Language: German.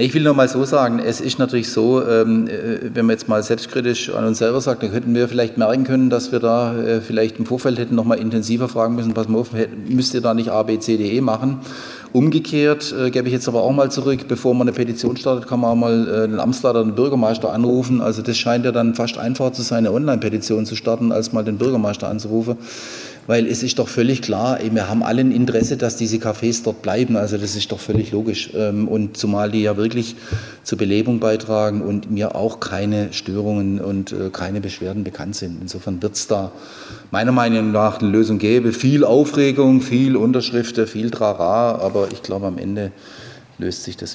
Ich will nur mal so sagen, es ist natürlich so, ähm, äh, wenn man jetzt mal selbstkritisch an uns selber sagt, dann könnten wir vielleicht merken können, dass wir da äh, vielleicht im Vorfeld hätten noch mal intensiver fragen müssen, pass mal auf, müsst ihr da nicht A, B, C, D, E machen? Umgekehrt äh, gebe ich jetzt aber auch mal zurück, bevor man eine Petition startet, kann man auch mal äh, den Amtsleiter, den Bürgermeister anrufen. Also das scheint ja dann fast einfacher zu sein, eine Online-Petition zu starten, als mal den Bürgermeister anzurufen weil es ist doch völlig klar, wir haben alle ein Interesse, dass diese Cafés dort bleiben. Also das ist doch völlig logisch. Ähm, und zumal die ja wirklich zur Belebung beitragen und mir auch keine Störungen und äh, keine Beschwerden bekannt sind. Insofern wird es da meiner Meinung nach eine Lösung geben. Viel Aufregung, viel Unterschriften, viel Trara, aber ich glaube am Ende löst sich das